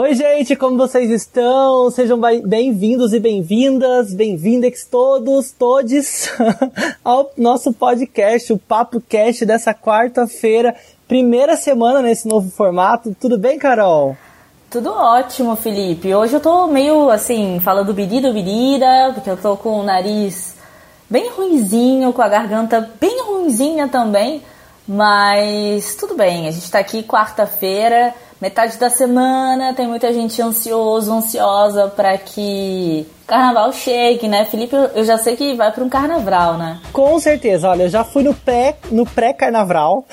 Oi, gente, como vocês estão? Sejam bem-vindos e bem-vindas, bem-vindex todos, todes, ao nosso podcast, o Papo Cast dessa quarta-feira, primeira semana nesse novo formato. Tudo bem, Carol? Tudo ótimo, Felipe. Hoje eu tô meio assim, falando birido, birida, porque eu tô com o nariz bem ruinzinho, com a garganta bem ruinzinha também, mas tudo bem, a gente tá aqui quarta-feira metade da semana, tem muita gente ansioso, ansiosa para que carnaval chegue, né? Felipe, eu já sei que vai para um carnaval, né? Com certeza, olha, eu já fui no pré, no pré-carnaval.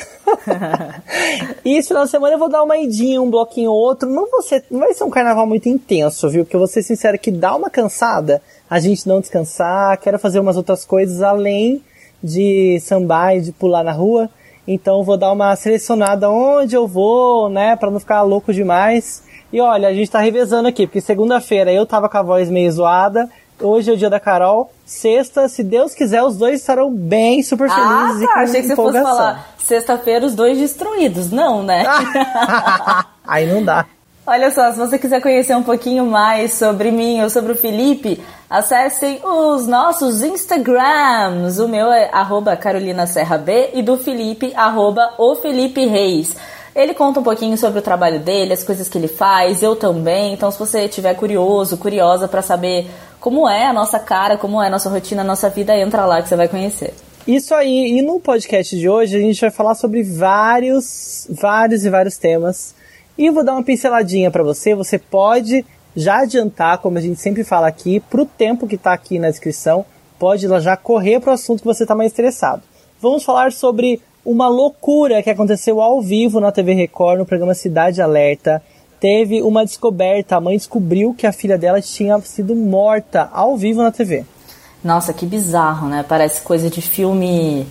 e esse final de semana eu vou dar uma idinha, um bloquinho ou outro. Não, ser, não vai ser um carnaval muito intenso, viu? Porque eu vou ser sincero que dá uma cansada a gente não descansar, quero fazer umas outras coisas além de sambar e de pular na rua. Então vou dar uma selecionada onde eu vou, né, para não ficar louco demais. E olha, a gente tá revezando aqui, porque segunda-feira eu tava com a voz meio zoada, hoje é o dia da Carol, sexta, se Deus quiser, os dois estarão bem super felizes ah, e tá, com achei que você fosse falar sexta-feira os dois destruídos, não, né? Aí não dá. Olha só, se você quiser conhecer um pouquinho mais sobre mim ou sobre o Felipe, acessem os nossos Instagrams. O meu é arroba Carolina Serra B e do Felipe, arroba o Felipe Reis. Ele conta um pouquinho sobre o trabalho dele, as coisas que ele faz, eu também. Então, se você estiver curioso, curiosa para saber como é a nossa cara, como é a nossa rotina, a nossa vida, entra lá que você vai conhecer. Isso aí, e no podcast de hoje a gente vai falar sobre vários, vários e vários temas e vou dar uma pinceladinha para você. Você pode já adiantar, como a gente sempre fala aqui, para o tempo que está aqui na descrição, pode já correr para o assunto que você está mais interessado. Vamos falar sobre uma loucura que aconteceu ao vivo na TV Record, no programa Cidade Alerta. Teve uma descoberta, a mãe descobriu que a filha dela tinha sido morta ao vivo na TV. Nossa, que bizarro, né? Parece coisa de filme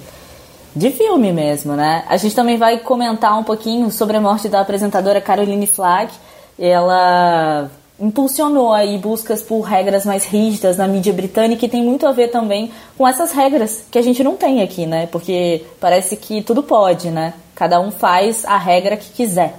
de filme mesmo, né? A gente também vai comentar um pouquinho sobre a morte da apresentadora Caroline Flack. Ela impulsionou aí buscas por regras mais rígidas na mídia britânica e tem muito a ver também com essas regras que a gente não tem aqui, né? Porque parece que tudo pode, né? Cada um faz a regra que quiser.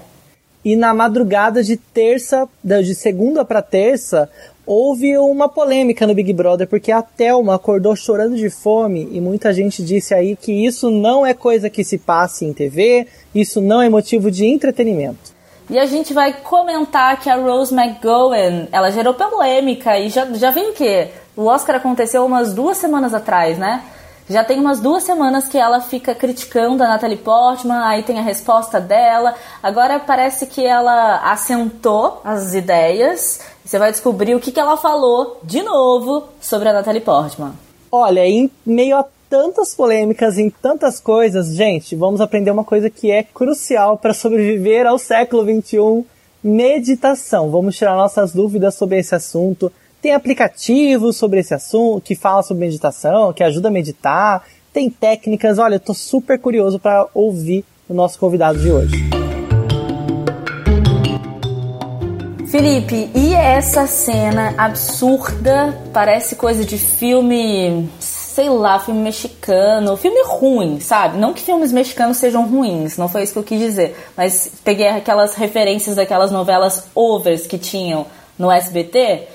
E na madrugada de terça, de segunda para terça, houve uma polêmica no Big Brother, porque a Thelma acordou chorando de fome e muita gente disse aí que isso não é coisa que se passe em TV, isso não é motivo de entretenimento. E a gente vai comentar que a Rose McGowan, ela gerou polêmica e já, já viu o quê? O Oscar aconteceu umas duas semanas atrás, né? Já tem umas duas semanas que ela fica criticando a Natalie Portman, aí tem a resposta dela. Agora parece que ela assentou as ideias. Você vai descobrir o que, que ela falou de novo sobre a Natalie Portman. Olha, em meio a tantas polêmicas, em tantas coisas, gente, vamos aprender uma coisa que é crucial para sobreviver ao século XXI: meditação. Vamos tirar nossas dúvidas sobre esse assunto tem aplicativos sobre esse assunto que fala sobre meditação, que ajuda a meditar. Tem técnicas. Olha, eu tô super curioso para ouvir o nosso convidado de hoje. Felipe, e essa cena absurda? Parece coisa de filme, sei lá, filme mexicano, filme ruim, sabe? Não que filmes mexicanos sejam ruins, não foi isso que eu quis dizer, mas peguei aquelas referências daquelas novelas overs que tinham no SBT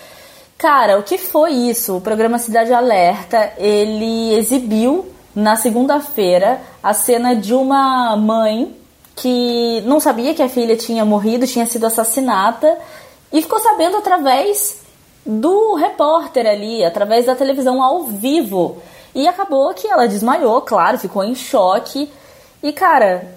Cara, o que foi isso? O programa Cidade Alerta, ele exibiu na segunda-feira a cena de uma mãe que não sabia que a filha tinha morrido, tinha sido assassinada e ficou sabendo através do repórter ali, através da televisão ao vivo. E acabou que ela desmaiou, claro, ficou em choque. E cara,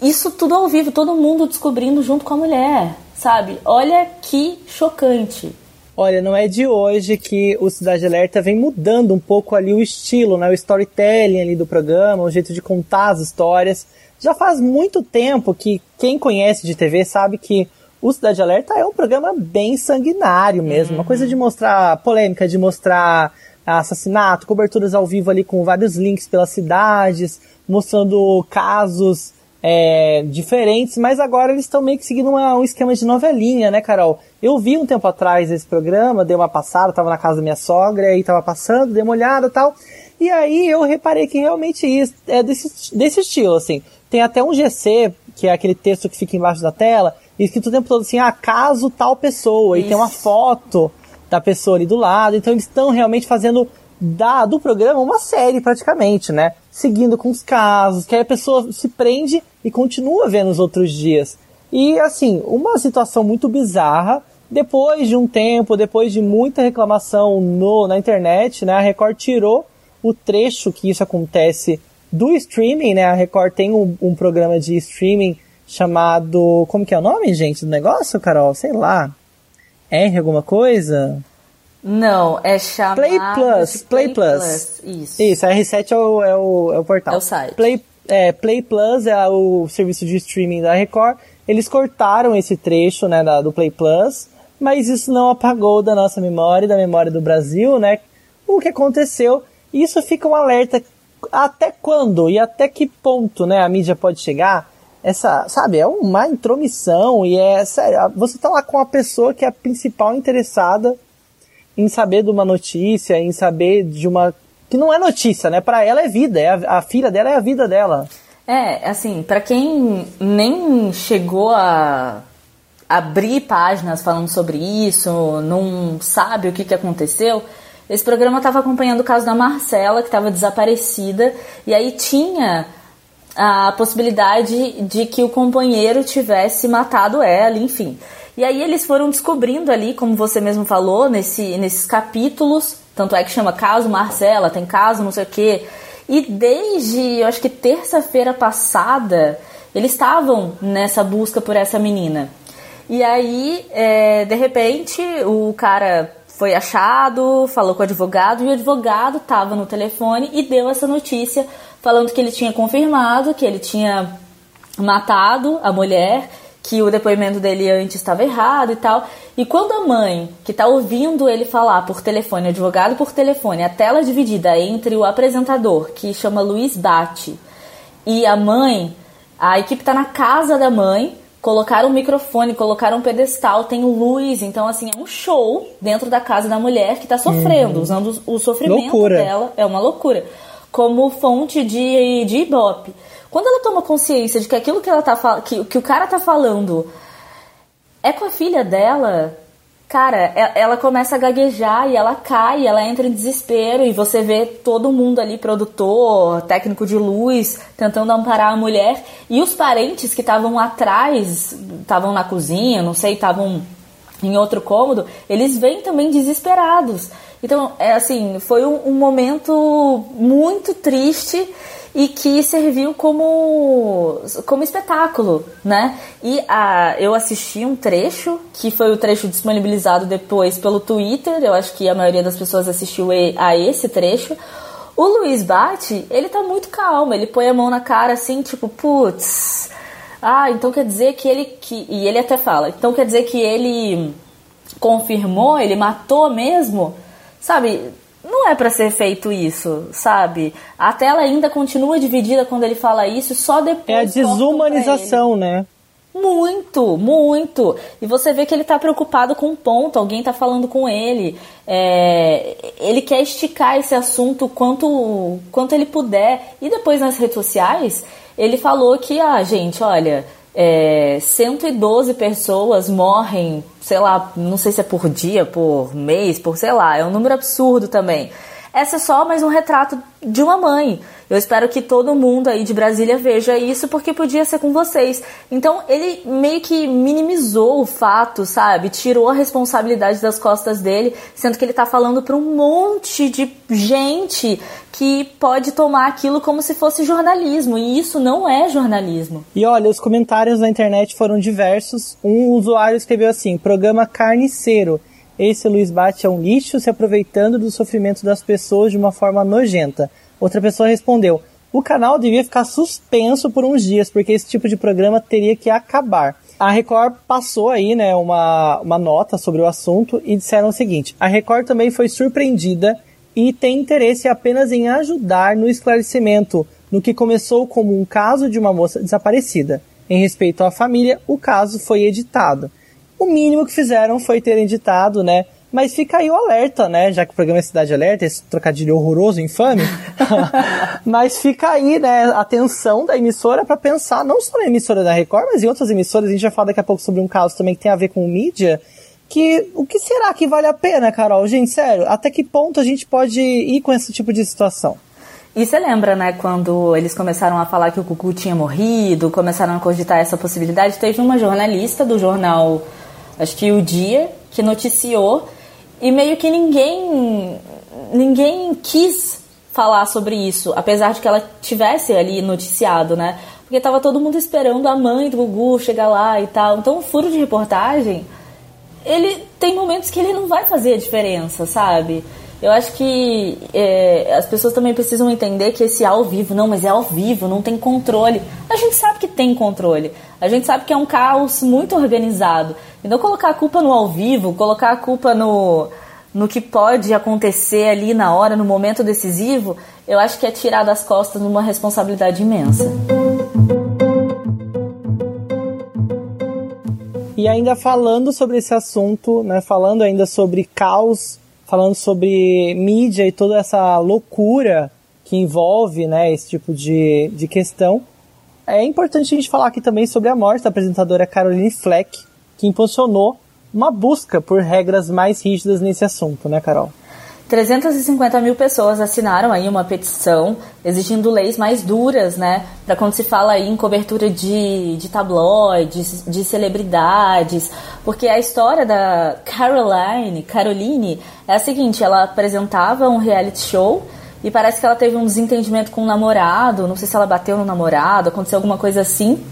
isso tudo ao vivo, todo mundo descobrindo junto com a mulher, sabe? Olha que chocante. Olha, não é de hoje que o Cidade Alerta vem mudando um pouco ali o estilo, né? O storytelling ali do programa, o jeito de contar as histórias. Já faz muito tempo que quem conhece de TV sabe que o Cidade Alerta é um programa bem sanguinário mesmo. Uhum. Uma coisa de mostrar polêmica, de mostrar assassinato, coberturas ao vivo ali com vários links pelas cidades, mostrando casos é, diferentes, mas agora eles estão meio que seguindo uma, um esquema de novelinha, né, Carol? Eu vi um tempo atrás esse programa, dei uma passada, tava na casa da minha sogra, aí tava passando, dei uma olhada e tal. E aí eu reparei que realmente isso é desse, desse estilo, assim. Tem até um GC, que é aquele texto que fica embaixo da tela, escrito o tempo todo assim, ah, caso tal pessoa, Isso. e tem uma foto da pessoa ali do lado. Então eles estão realmente fazendo da, do programa uma série praticamente, né? Seguindo com os casos, que aí a pessoa se prende e continua vendo os outros dias. E assim, uma situação muito bizarra. Depois de um tempo, depois de muita reclamação no, na internet, né, a Record tirou o trecho que isso acontece do streaming, né? A Record tem um, um programa de streaming chamado. Como que é o nome, gente, do negócio, Carol? Sei lá. R alguma coisa? Não, é chamado... Play Plus, Play, Play Plus. Plus. Isso. Isso, a R7 é o, é o, é o portal. É o site. Play, é, Play Plus é o serviço de streaming da Record. Eles cortaram esse trecho, né, da, do Play Plus, mas isso não apagou da nossa memória, da memória do Brasil, né, o que aconteceu. Isso fica um alerta até quando e até que ponto, né, a mídia pode chegar essa, sabe, é uma intromissão e é, sério, você tá lá com a pessoa que é a principal interessada em saber de uma notícia, em saber de uma que não é notícia, né? Para ela é vida, é a, a, filha dela é a vida dela. É, assim, para quem nem chegou a abrir páginas falando sobre isso, não sabe o que, que aconteceu, esse programa estava acompanhando o caso da Marcela, que estava desaparecida, e aí tinha a possibilidade de que o companheiro tivesse matado ela, enfim. E aí eles foram descobrindo ali, como você mesmo falou, nesse, nesses capítulos, tanto é que chama caso Marcela, tem caso não sei o quê. E desde, eu acho que terça-feira passada, eles estavam nessa busca por essa menina. E aí, é, de repente, o cara foi achado, falou com o advogado, e o advogado estava no telefone e deu essa notícia falando que ele tinha confirmado que ele tinha matado a mulher, que o depoimento dele antes estava errado e tal. E quando a mãe, que está ouvindo ele falar por telefone, advogado por telefone, a tela dividida entre o apresentador, que chama Luiz Bate, e a mãe, a equipe está na casa da mãe, colocaram um microfone, colocaram um pedestal, tem luz, então assim, é um show dentro da casa da mulher que está sofrendo, uhum. usando o sofrimento loucura. dela, é uma loucura como fonte de, de ibope. Quando ela toma consciência de que aquilo que, ela tá, que, que o cara tá falando é com a filha dela, cara, ela começa a gaguejar e ela cai, ela entra em desespero e você vê todo mundo ali, produtor, técnico de luz, tentando amparar a mulher e os parentes que estavam atrás, estavam na cozinha, não sei, estavam em outro cômodo, eles vêm também desesperados. Então, é assim, foi um, um momento muito triste e que serviu como, como espetáculo, né? E a, eu assisti um trecho, que foi o trecho disponibilizado depois pelo Twitter, eu acho que a maioria das pessoas assistiu a esse trecho. O Luiz Bate, ele tá muito calmo, ele põe a mão na cara assim, tipo, putz, ah, então quer dizer que ele. Que, e ele até fala, então quer dizer que ele confirmou, ele matou mesmo? Sabe, não é para ser feito isso, sabe? A tela ainda continua dividida quando ele fala isso, só depois. É a desumanização, né? Muito, muito. E você vê que ele tá preocupado com um ponto, alguém tá falando com ele. É, ele quer esticar esse assunto quanto, quanto ele puder. E depois nas redes sociais, ele falou que, ah, gente, olha, é, 112 pessoas morrem, sei lá, não sei se é por dia, por mês, por sei lá, é um número absurdo também. Essa é só mais um retrato de uma mãe. Eu espero que todo mundo aí de Brasília veja isso, porque podia ser com vocês. Então, ele meio que minimizou o fato, sabe? Tirou a responsabilidade das costas dele, sendo que ele tá falando para um monte de gente que pode tomar aquilo como se fosse jornalismo, e isso não é jornalismo. E olha, os comentários na internet foram diversos. Um usuário escreveu assim: programa carniceiro. Esse Luiz Bate é um lixo se aproveitando do sofrimento das pessoas de uma forma nojenta. Outra pessoa respondeu: o canal devia ficar suspenso por uns dias, porque esse tipo de programa teria que acabar. A Record passou aí, né, uma, uma nota sobre o assunto e disseram o seguinte: a Record também foi surpreendida e tem interesse apenas em ajudar no esclarecimento no que começou como um caso de uma moça desaparecida. Em respeito à família, o caso foi editado. O mínimo que fizeram foi ter editado, né, Mas fica aí o alerta, né? Já que o programa é Cidade Alerta, esse trocadilho horroroso, infame. mas fica aí, né? A atenção da emissora para pensar, não só na emissora da Record, mas em outras emissoras. A gente vai falar daqui a pouco sobre um caso também que tem a ver com mídia. Que o que será que vale a pena, Carol? Gente, sério, até que ponto a gente pode ir com esse tipo de situação? E você lembra, né, quando eles começaram a falar que o Cucu tinha morrido, começaram a cogitar essa possibilidade? Teve uma jornalista do jornal, acho que o Dia, que noticiou e meio que ninguém ninguém quis falar sobre isso, apesar de que ela tivesse ali noticiado, né? Porque tava todo mundo esperando a mãe do Gugu chegar lá e tal. Então, o furo de reportagem, ele tem momentos que ele não vai fazer a diferença, sabe? Eu acho que é, as pessoas também precisam entender que esse ao vivo, não, mas é ao vivo, não tem controle. A gente sabe que tem controle. A gente sabe que é um caos muito organizado. Então colocar a culpa no ao vivo, colocar a culpa no, no que pode acontecer ali na hora, no momento decisivo, eu acho que é tirar das costas uma responsabilidade imensa. E ainda falando sobre esse assunto, né, falando ainda sobre caos falando sobre mídia e toda essa loucura que envolve né, esse tipo de, de questão. É importante a gente falar aqui também sobre a morte da apresentadora Caroline Fleck, que impulsionou uma busca por regras mais rígidas nesse assunto, né, Carol? 350 mil pessoas assinaram aí uma petição exigindo leis mais duras, né? Para quando se fala aí em cobertura de, de tabloides, de celebridades. Porque a história da Caroline, Caroline, é a seguinte: ela apresentava um reality show e parece que ela teve um desentendimento com o um namorado. Não sei se ela bateu no namorado, aconteceu alguma coisa assim.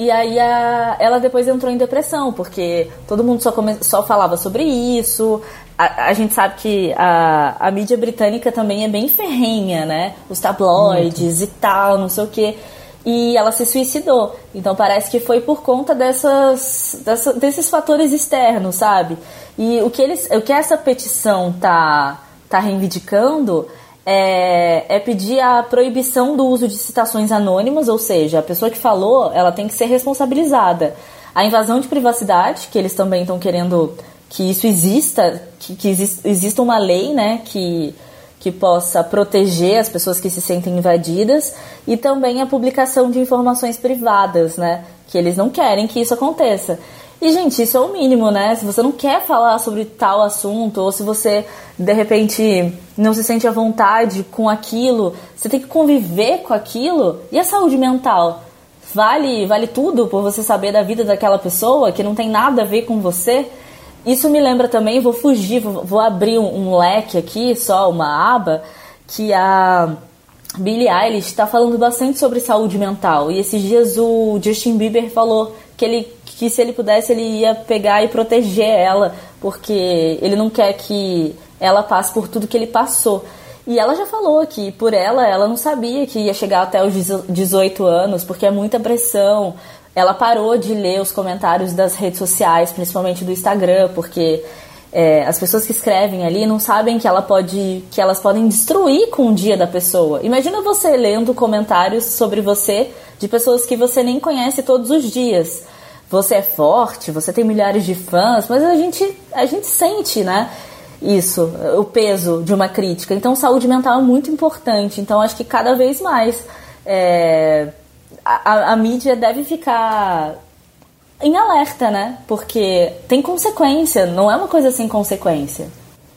E aí a, ela depois entrou em depressão, porque todo mundo só, come, só falava sobre isso. A, a, gente sabe que a, a mídia britânica também é bem ferrenha, né? Os tabloides Muito. e tal, não sei o quê. E ela se suicidou. Então parece que foi por conta dessas, dessa, desses fatores externos, sabe? E o que, eles, o que essa petição tá, tá reivindicando é, é, pedir a proibição do uso de citações anônimas, ou seja, a pessoa que falou, ela tem que ser responsabilizada. A invasão de privacidade, que eles também estão querendo que isso exista, que, que exista uma lei, né, que, que possa proteger as pessoas que se sentem invadidas, e também a publicação de informações privadas, né, que eles não querem que isso aconteça. E, gente, isso é o mínimo, né? Se você não quer falar sobre tal assunto, ou se você, de repente, não se sente à vontade com aquilo, você tem que conviver com aquilo. E a saúde mental? Vale, vale tudo por você saber da vida daquela pessoa que não tem nada a ver com você? Isso me lembra também, vou fugir, vou, vou abrir um, um leque aqui, só uma aba, que a Billie Eilish está falando bastante sobre saúde mental. E esses dias o Justin Bieber falou que ele que se ele pudesse ele ia pegar e proteger ela, porque ele não quer que ela passe por tudo que ele passou. E ela já falou que por ela, ela não sabia que ia chegar até os 18 anos, porque é muita pressão. Ela parou de ler os comentários das redes sociais, principalmente do Instagram, porque é, as pessoas que escrevem ali não sabem que ela pode que elas podem destruir com o dia da pessoa. Imagina você lendo comentários sobre você de pessoas que você nem conhece todos os dias você é forte, você tem milhares de fãs, mas a gente, a gente sente, né? Isso, o peso de uma crítica. Então, saúde mental é muito importante. Então, acho que cada vez mais é, a, a mídia deve ficar em alerta, né? Porque tem consequência, não é uma coisa sem consequência.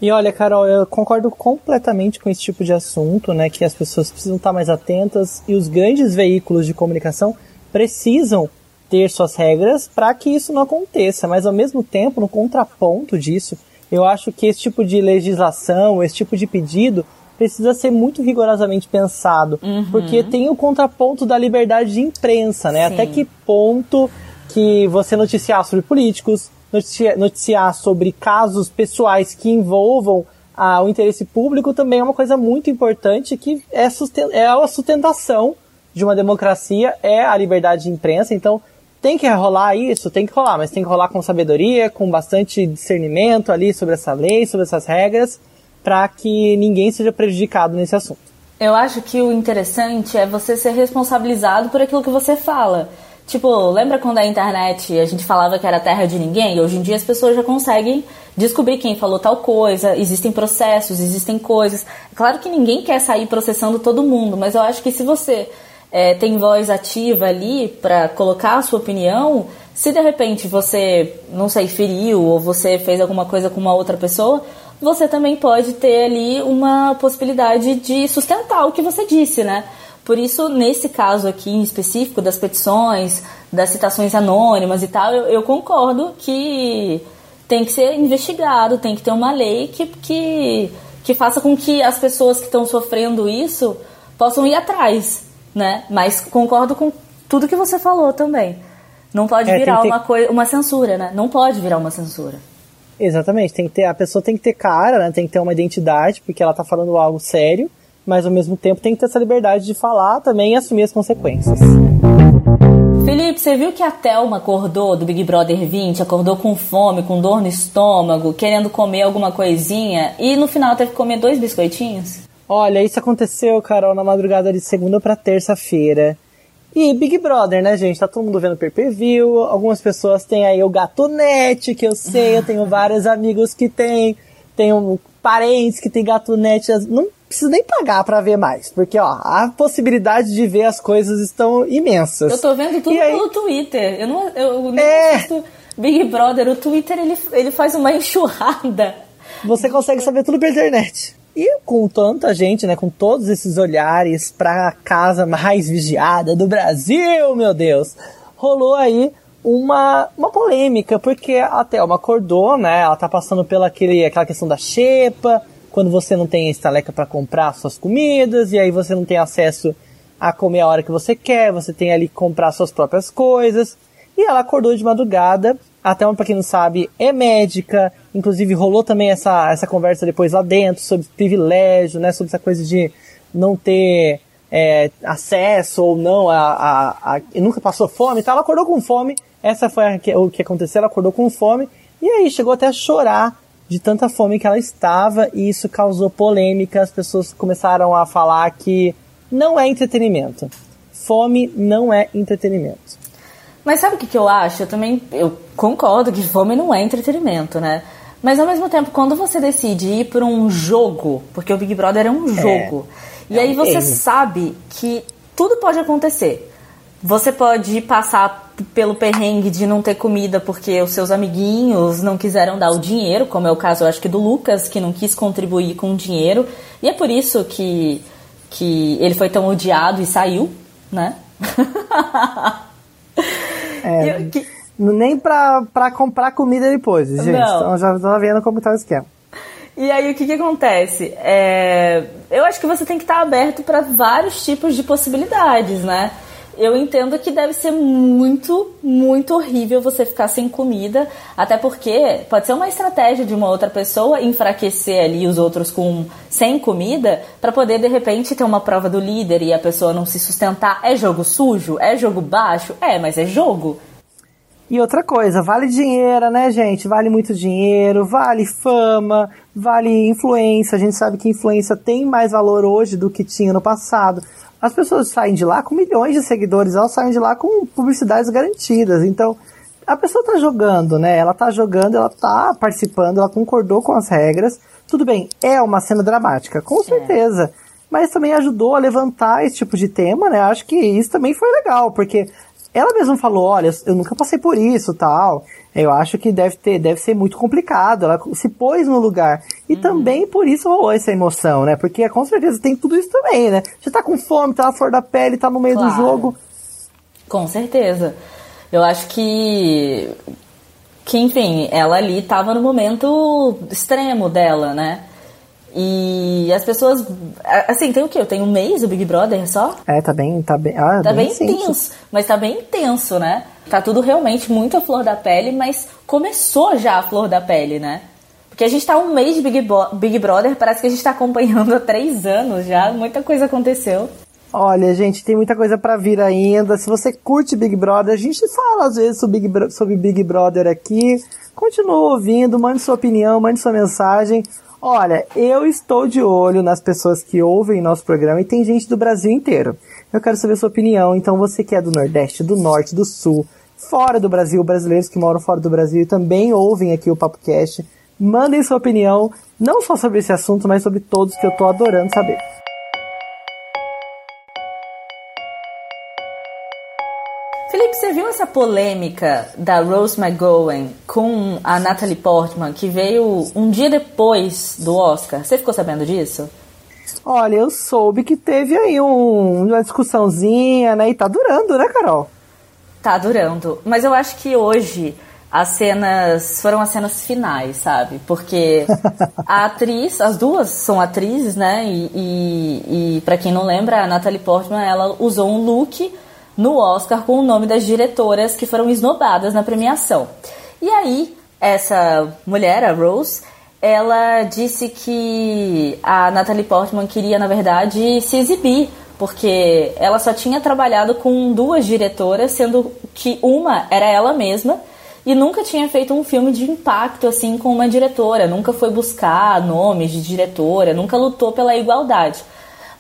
E olha, Carol, eu concordo completamente com esse tipo de assunto, né? Que as pessoas precisam estar mais atentas e os grandes veículos de comunicação precisam ter suas regras para que isso não aconteça, mas ao mesmo tempo, no contraponto disso, eu acho que esse tipo de legislação, esse tipo de pedido precisa ser muito rigorosamente pensado, uhum. porque tem o contraponto da liberdade de imprensa, né? Sim. Até que ponto que você noticiar sobre políticos, noticiar, noticiar sobre casos pessoais que envolvam ah, o interesse público também é uma coisa muito importante que é, é a sustentação de uma democracia, é a liberdade de imprensa, então tem que rolar isso, tem que rolar, mas tem que rolar com sabedoria, com bastante discernimento ali sobre essa lei, sobre essas regras, para que ninguém seja prejudicado nesse assunto. Eu acho que o interessante é você ser responsabilizado por aquilo que você fala. Tipo, lembra quando a internet a gente falava que era terra de ninguém? Hoje em dia as pessoas já conseguem descobrir quem falou tal coisa, existem processos, existem coisas. Claro que ninguém quer sair processando todo mundo, mas eu acho que se você é, tem voz ativa ali para colocar a sua opinião, se de repente você, não sei, feriu ou você fez alguma coisa com uma outra pessoa, você também pode ter ali uma possibilidade de sustentar o que você disse, né? Por isso, nesse caso aqui em específico das petições, das citações anônimas e tal, eu, eu concordo que tem que ser investigado, tem que ter uma lei que, que, que faça com que as pessoas que estão sofrendo isso possam ir atrás, né? Mas concordo com tudo que você falou também. Não pode é, virar ter... uma, coisa, uma censura, né? Não pode virar uma censura. Exatamente, tem que ter, a pessoa tem que ter cara, né? tem que ter uma identidade, porque ela tá falando algo sério mas ao mesmo tempo tem que ter essa liberdade de falar também e assumir as consequências. Felipe, você viu que a Thelma acordou do Big Brother 20, acordou com fome, com dor no estômago, querendo comer alguma coisinha e no final teve que comer dois biscoitinhos? Olha, isso aconteceu, Carol, na madrugada de segunda para terça-feira. E Big Brother, né, gente? Tá todo mundo vendo pay-per-view. Algumas pessoas têm aí o gatonete, que eu sei, eu tenho vários amigos que têm. Tenho parentes que têm gatonete. Não preciso nem pagar para ver mais, porque ó, a possibilidade de ver as coisas estão imensas. Eu tô vendo tudo aí... pelo Twitter. Eu não, eu nem é... assisto Big Brother. O Twitter ele, ele faz uma enxurrada. Você consegue saber tudo pela internet. E com tanta gente, né, com todos esses olhares para a casa mais vigiada do Brasil, meu Deus, rolou aí uma, uma polêmica, porque a Thelma acordou, né, ela tá passando pela aquele, aquela questão da xepa, quando você não tem estaleca para comprar suas comidas, e aí você não tem acesso a comer a hora que você quer, você tem ali que comprar suas próprias coisas. E ela acordou de madrugada, até uma, pra quem não sabe, é médica, inclusive rolou também essa, essa conversa depois lá dentro sobre privilégio, né, sobre essa coisa de não ter é, acesso ou não a, a, a, nunca passou fome, então ela acordou com fome, essa foi o que aconteceu, ela acordou com fome, e aí chegou até a chorar de tanta fome que ela estava. E isso causou polêmica. As pessoas começaram a falar que não é entretenimento. Fome não é entretenimento. Mas sabe o que, que eu acho? Eu também eu concordo que fome não é entretenimento, né? Mas ao mesmo tempo, quando você decide ir para um jogo, porque o Big Brother é um é. jogo, é, e é aí você sabe que tudo pode acontecer. Você pode passar pelo perrengue de não ter comida porque os seus amiguinhos não quiseram dar o dinheiro, como é o caso, eu acho que do Lucas, que não quis contribuir com o dinheiro. E é por isso que, que ele foi tão odiado e saiu, né? é, eu, que... Nem pra, pra comprar comida depois, gente. Não. Então já tô vendo como tá o esquema. E aí o que, que acontece? É, eu acho que você tem que estar aberto para vários tipos de possibilidades, né? Eu entendo que deve ser muito, muito horrível você ficar sem comida, até porque pode ser uma estratégia de uma outra pessoa enfraquecer ali os outros com sem comida para poder de repente ter uma prova do líder e a pessoa não se sustentar. É jogo sujo? É jogo baixo? É, mas é jogo. E outra coisa, vale dinheiro, né, gente? Vale muito dinheiro, vale fama, vale influência. A gente sabe que influência tem mais valor hoje do que tinha no passado as pessoas saem de lá com milhões de seguidores, elas saem de lá com publicidades garantidas. Então, a pessoa está jogando, né? Ela está jogando, ela está participando, ela concordou com as regras. Tudo bem, é uma cena dramática, com é. certeza. É. Mas também ajudou a levantar esse tipo de tema, né? Acho que isso também foi legal, porque ela mesma falou, olha, eu nunca passei por isso, tal. Eu acho que deve ter, deve ser muito complicado. Ela se pôs no lugar. E uhum. também por isso rolou essa emoção, né? Porque com certeza tem tudo isso também, né? Você tá com fome, tá na flor da pele, tá no meio claro. do jogo. Com certeza. Eu acho que. Que, enfim, ela ali tava no momento extremo dela, né? E as pessoas. Assim, tem o quê? Eu tenho um mês o Big Brother só? É, tá bem. Tá bem, ah, tá bem, bem intenso. Mas tá bem intenso, né? Tá tudo realmente muito a flor da pele, mas começou já a flor da pele, né? Porque a gente tá um mês de Big, Bo Big Brother, parece que a gente tá acompanhando há três anos já, muita coisa aconteceu. Olha, gente, tem muita coisa para vir ainda. Se você curte Big Brother, a gente fala às vezes sobre Big, sobre Big Brother aqui. Continua ouvindo, mande sua opinião, mande sua mensagem. Olha, eu estou de olho nas pessoas que ouvem nosso programa e tem gente do Brasil inteiro. Eu quero saber a sua opinião. Então, você que é do Nordeste, do Norte, do Sul, fora do Brasil, brasileiros que moram fora do Brasil e também ouvem aqui o PapoCast, mandem sua opinião, não só sobre esse assunto, mas sobre todos que eu tô adorando saber. Felipe, você viu essa polêmica da Rose McGowan com a Natalie Portman que veio um dia depois do Oscar? Você ficou sabendo disso? Olha, eu soube que teve aí um, uma discussãozinha, né? E tá durando, né, Carol? Tá durando. Mas eu acho que hoje as cenas foram as cenas finais, sabe? Porque a atriz, as duas são atrizes, né? E, e, e para quem não lembra, a Natalie Portman ela usou um look no Oscar com o nome das diretoras que foram esnobadas na premiação. E aí, essa mulher, a Rose, ela disse que a Natalie Portman queria, na verdade, se exibir, porque ela só tinha trabalhado com duas diretoras, sendo que uma era ela mesma e nunca tinha feito um filme de impacto assim com uma diretora, nunca foi buscar nomes de diretora, nunca lutou pela igualdade.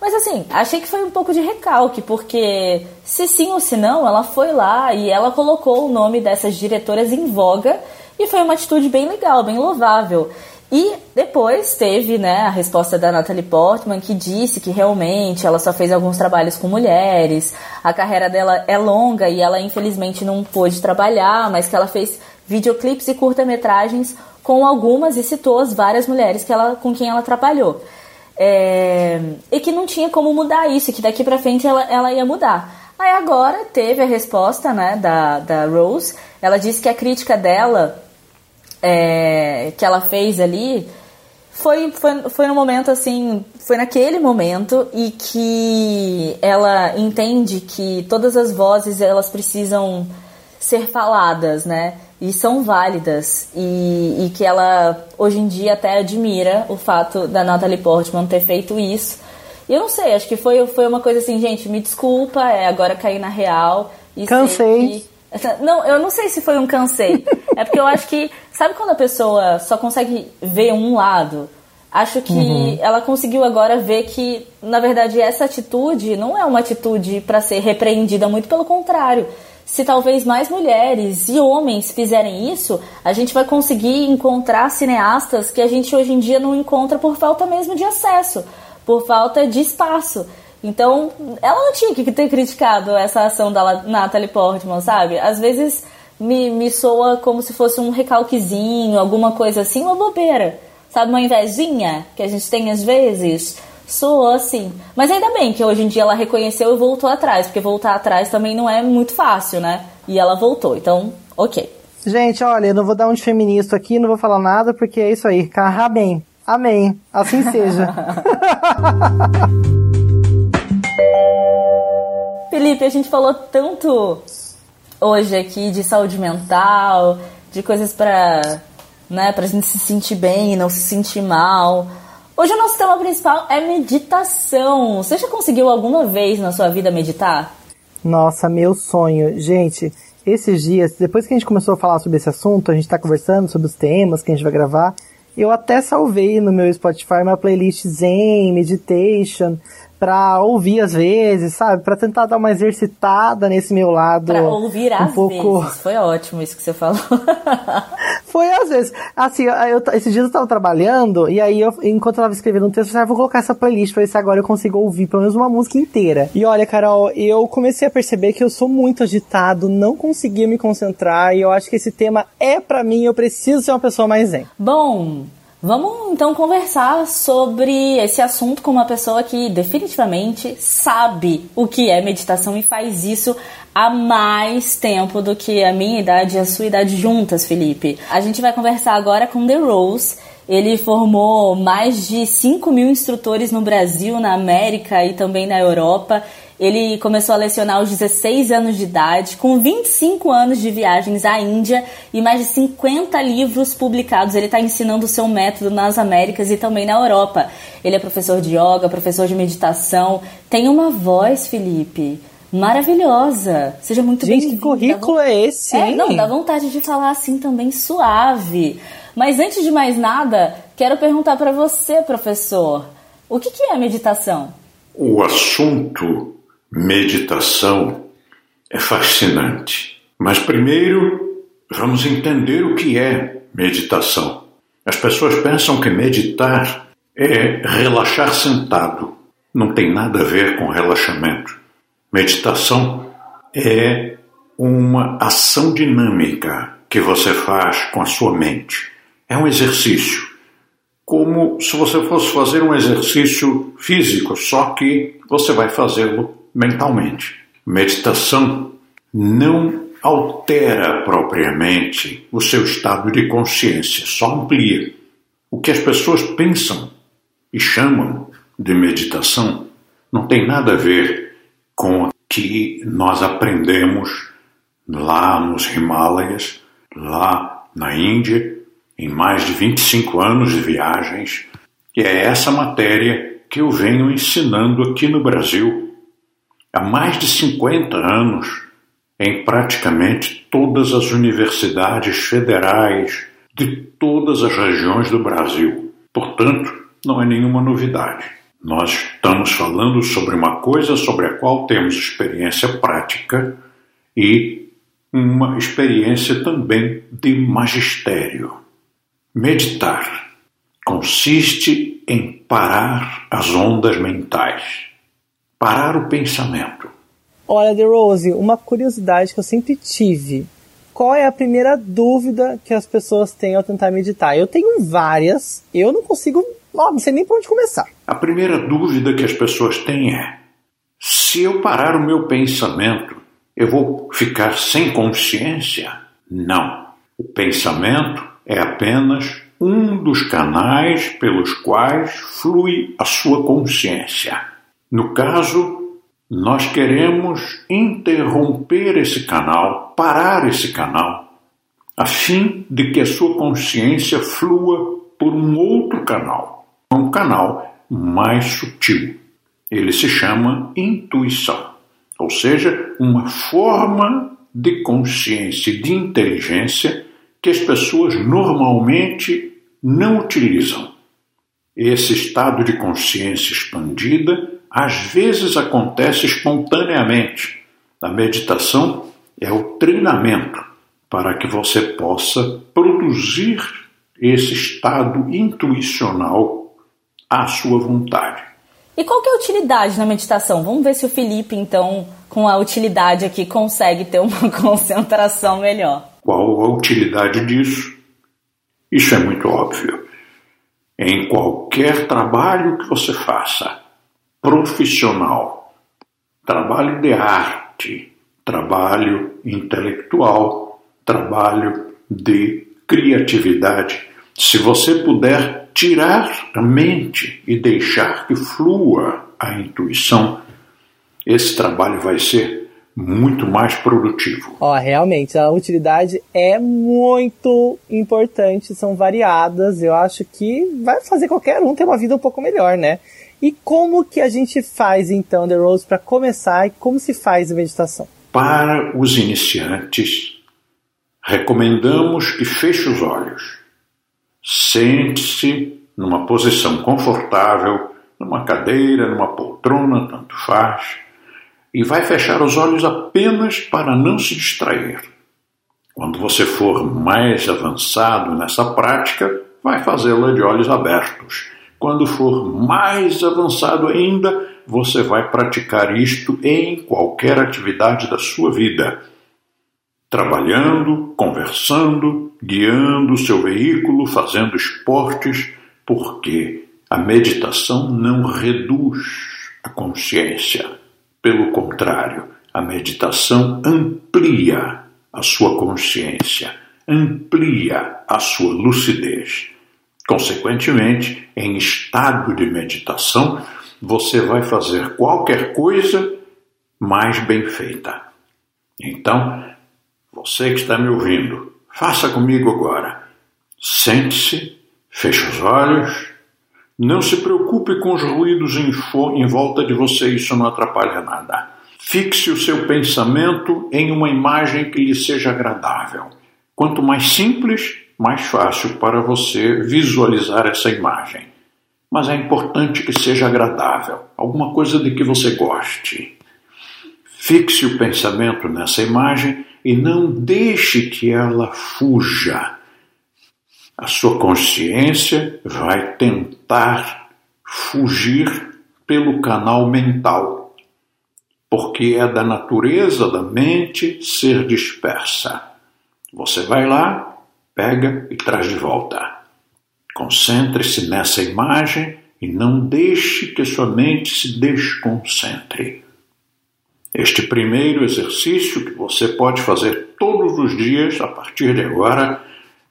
Mas assim, achei que foi um pouco de recalque, porque se sim ou se não, ela foi lá e ela colocou o nome dessas diretoras em voga e foi uma atitude bem legal, bem louvável. E depois teve né, a resposta da Natalie Portman, que disse que realmente ela só fez alguns trabalhos com mulheres, a carreira dela é longa e ela infelizmente não pôde trabalhar, mas que ela fez videoclipes e curta-metragens com algumas e citou as várias mulheres que ela, com quem ela trabalhou. É, e que não tinha como mudar isso, que daqui pra frente ela, ela ia mudar. Aí agora teve a resposta né, da, da Rose, ela disse que a crítica dela é, que ela fez ali foi, foi, foi no momento assim, foi naquele momento e que ela entende que todas as vozes elas precisam ser faladas, né? E são válidas. E, e que ela hoje em dia até admira o fato da Natalie Portman ter feito isso. E eu não sei, acho que foi, foi uma coisa assim, gente, me desculpa, é agora cair na real. Cansei. Não, eu não sei se foi um cansei. é porque eu acho que. Sabe quando a pessoa só consegue ver um lado? Acho que uhum. ela conseguiu agora ver que, na verdade, essa atitude não é uma atitude para ser repreendida, muito pelo contrário. Se talvez mais mulheres e homens fizerem isso, a gente vai conseguir encontrar cineastas que a gente hoje em dia não encontra por falta mesmo de acesso, por falta de espaço. Então, ela não tinha que ter criticado essa ação da Natalie Portman, sabe? Às vezes me, me soa como se fosse um recalquezinho, alguma coisa assim, uma bobeira. Sabe, uma invejinha que a gente tem às vezes? Soa assim. Mas ainda bem que hoje em dia ela reconheceu e voltou atrás, porque voltar atrás também não é muito fácil, né? E ela voltou, então, ok. Gente, olha, eu não vou dar um de feminista aqui, não vou falar nada, porque é isso aí. Carra bem. Amém. Assim seja. Felipe, a gente falou tanto hoje aqui de saúde mental, de coisas para né, pra gente se sentir bem e não se sentir mal. Hoje o nosso tema principal é meditação. Você já conseguiu alguma vez na sua vida meditar? Nossa, meu sonho. Gente, esses dias, depois que a gente começou a falar sobre esse assunto, a gente tá conversando sobre os temas que a gente vai gravar, eu até salvei no meu Spotify uma playlist Zen, Meditation, pra ouvir às vezes, sabe? Pra tentar dar uma exercitada nesse meu lado. Pra ouvir um às pouco... vezes. Foi ótimo isso que você falou. Foi às vezes. Assim, eu, esses dias eu tava trabalhando e aí, eu, enquanto eu tava escrevendo um texto, eu falei, ah, vou colocar essa playlist pra ver se agora eu consigo ouvir pelo menos uma música inteira. E olha, Carol, eu comecei a perceber que eu sou muito agitado, não conseguia me concentrar e eu acho que esse tema é para mim, eu preciso ser uma pessoa mais zen. Bom, Vamos então conversar sobre esse assunto com uma pessoa que definitivamente sabe o que é meditação e faz isso há mais tempo do que a minha idade e a sua idade juntas, Felipe. A gente vai conversar agora com The Rose. Ele formou mais de 5 mil instrutores no Brasil, na América e também na Europa. Ele começou a lecionar aos 16 anos de idade, com 25 anos de viagens à Índia e mais de 50 livros publicados. Ele está ensinando o seu método nas Américas e também na Europa. Ele é professor de yoga, professor de meditação. Tem uma voz, Felipe, maravilhosa. Seja muito bem-vindo. Gente, que currículo é esse? É, não, dá vontade de falar assim também suave. Mas antes de mais nada, quero perguntar para você, professor, o que, que é meditação? O assunto meditação é fascinante. Mas primeiro, vamos entender o que é meditação. As pessoas pensam que meditar é relaxar sentado. Não tem nada a ver com relaxamento. Meditação é uma ação dinâmica que você faz com a sua mente. É um exercício. Como se você fosse fazer um exercício físico, só que você vai fazê-lo mentalmente. Meditação não altera propriamente o seu estado de consciência, só amplia. O que as pessoas pensam e chamam de meditação não tem nada a ver com o que nós aprendemos lá nos Himalayas, lá na Índia, em mais de 25 anos de viagens, e é essa matéria que eu venho ensinando aqui no Brasil há mais de 50 anos em praticamente todas as universidades federais de todas as regiões do Brasil. Portanto, não é nenhuma novidade. Nós estamos falando sobre uma coisa sobre a qual temos experiência prática e uma experiência também de magistério. Meditar consiste em parar as ondas mentais, parar o pensamento. Olha, The Rose, uma curiosidade que eu sempre tive. Qual é a primeira dúvida que as pessoas têm ao tentar meditar? Eu tenho várias, eu não consigo, não sei nem por onde começar. A primeira dúvida que as pessoas têm é: se eu parar o meu pensamento, eu vou ficar sem consciência? Não. O pensamento é apenas um dos canais pelos quais flui a sua consciência. No caso, nós queremos interromper esse canal, parar esse canal, a fim de que a sua consciência flua por um outro canal, um canal mais sutil. Ele se chama intuição ou seja, uma forma de consciência e de inteligência que as pessoas normalmente não utilizam. Esse estado de consciência expandida às vezes acontece espontaneamente. A meditação é o treinamento para que você possa produzir esse estado intuicional à sua vontade. E qual que é a utilidade na meditação? Vamos ver se o Felipe, então, com a utilidade aqui, consegue ter uma concentração melhor. Qual a utilidade disso? Isso é muito óbvio. Em qualquer trabalho que você faça, profissional, trabalho de arte, trabalho intelectual, trabalho de criatividade, se você puder tirar a mente e deixar que flua a intuição, esse trabalho vai ser muito mais produtivo. Ó, realmente, a utilidade é muito importante, são variadas. Eu acho que vai fazer qualquer um ter uma vida um pouco melhor, né? E como que a gente faz então, The Rose, para começar e como se faz a meditação? Para os iniciantes, recomendamos que feche os olhos Sente-se numa posição confortável, numa cadeira, numa poltrona, tanto faz, e vai fechar os olhos apenas para não se distrair. Quando você for mais avançado nessa prática, vai fazê-la de olhos abertos. Quando for mais avançado ainda, você vai praticar isto em qualquer atividade da sua vida trabalhando, conversando, guiando o seu veículo, fazendo esportes, porque a meditação não reduz a consciência. Pelo contrário, a meditação amplia a sua consciência, amplia a sua lucidez. Consequentemente, em estado de meditação, você vai fazer qualquer coisa mais bem feita. Então, você que está me ouvindo, faça comigo agora. Sente-se, feche os olhos. Não se preocupe com os ruídos em, em volta de você, isso não atrapalha nada. Fixe o seu pensamento em uma imagem que lhe seja agradável. Quanto mais simples, mais fácil para você visualizar essa imagem. Mas é importante que seja agradável, alguma coisa de que você goste. Fixe o pensamento nessa imagem e não deixe que ela fuja. A sua consciência vai tentar fugir pelo canal mental, porque é da natureza da mente ser dispersa. Você vai lá, pega e traz de volta. Concentre-se nessa imagem e não deixe que sua mente se desconcentre. Este primeiro exercício, que você pode fazer todos os dias a partir de agora,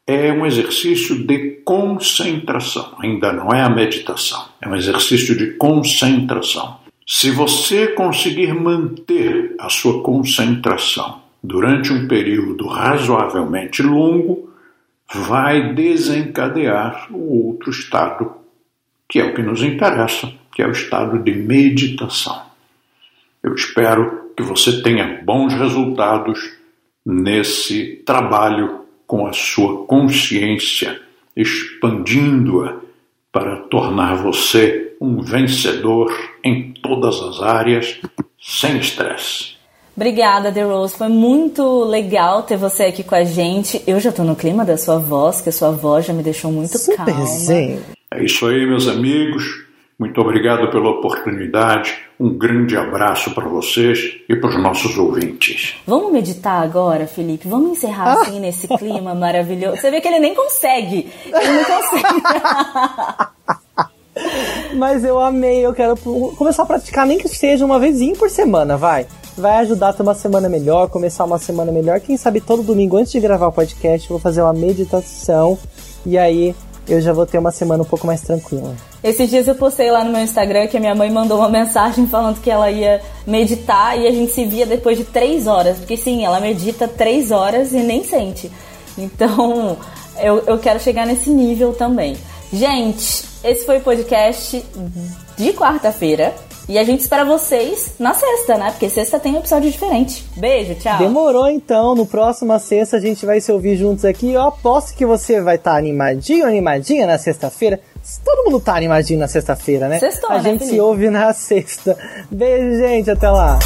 é um exercício de concentração. Ainda não é a meditação, é um exercício de concentração. Se você conseguir manter a sua concentração durante um período razoavelmente longo, vai desencadear o outro estado, que é o que nos interessa, que é o estado de meditação. Eu espero que você tenha bons resultados nesse trabalho com a sua consciência, expandindo-a para tornar você um vencedor em todas as áreas, sem estresse. Obrigada, The Rose. Foi muito legal ter você aqui com a gente. Eu já estou no clima da sua voz, que a sua voz já me deixou muito Super calma. Zen. É isso aí, meus amigos. Muito obrigado pela oportunidade. Um grande abraço para vocês e para os nossos ouvintes. Vamos meditar agora, Felipe? Vamos encerrar assim nesse clima maravilhoso. Você vê que ele nem consegue. Ele não consegue. Mas eu amei, eu quero começar a praticar, nem que seja uma vezinha por semana, vai. Vai ajudar a ter uma semana melhor, começar uma semana melhor. Quem sabe todo domingo, antes de gravar o podcast, eu vou fazer uma meditação e aí eu já vou ter uma semana um pouco mais tranquila. Esses dias eu postei lá no meu Instagram que a minha mãe mandou uma mensagem falando que ela ia meditar e a gente se via depois de três horas. Porque sim, ela medita três horas e nem sente. Então eu, eu quero chegar nesse nível também. Gente, esse foi o podcast de quarta-feira. E a gente espera vocês na sexta, né? Porque sexta tem um episódio diferente. Beijo, tchau. Demorou então. No próximo sexta a gente vai se ouvir juntos aqui. Eu aposto que você vai estar tá animadinho, animadinha na sexta-feira. Todo mundo tá animadinho na sexta-feira, né? Sextou, a né, gente Felipe? se ouve na sexta. Beijo, gente. Até lá.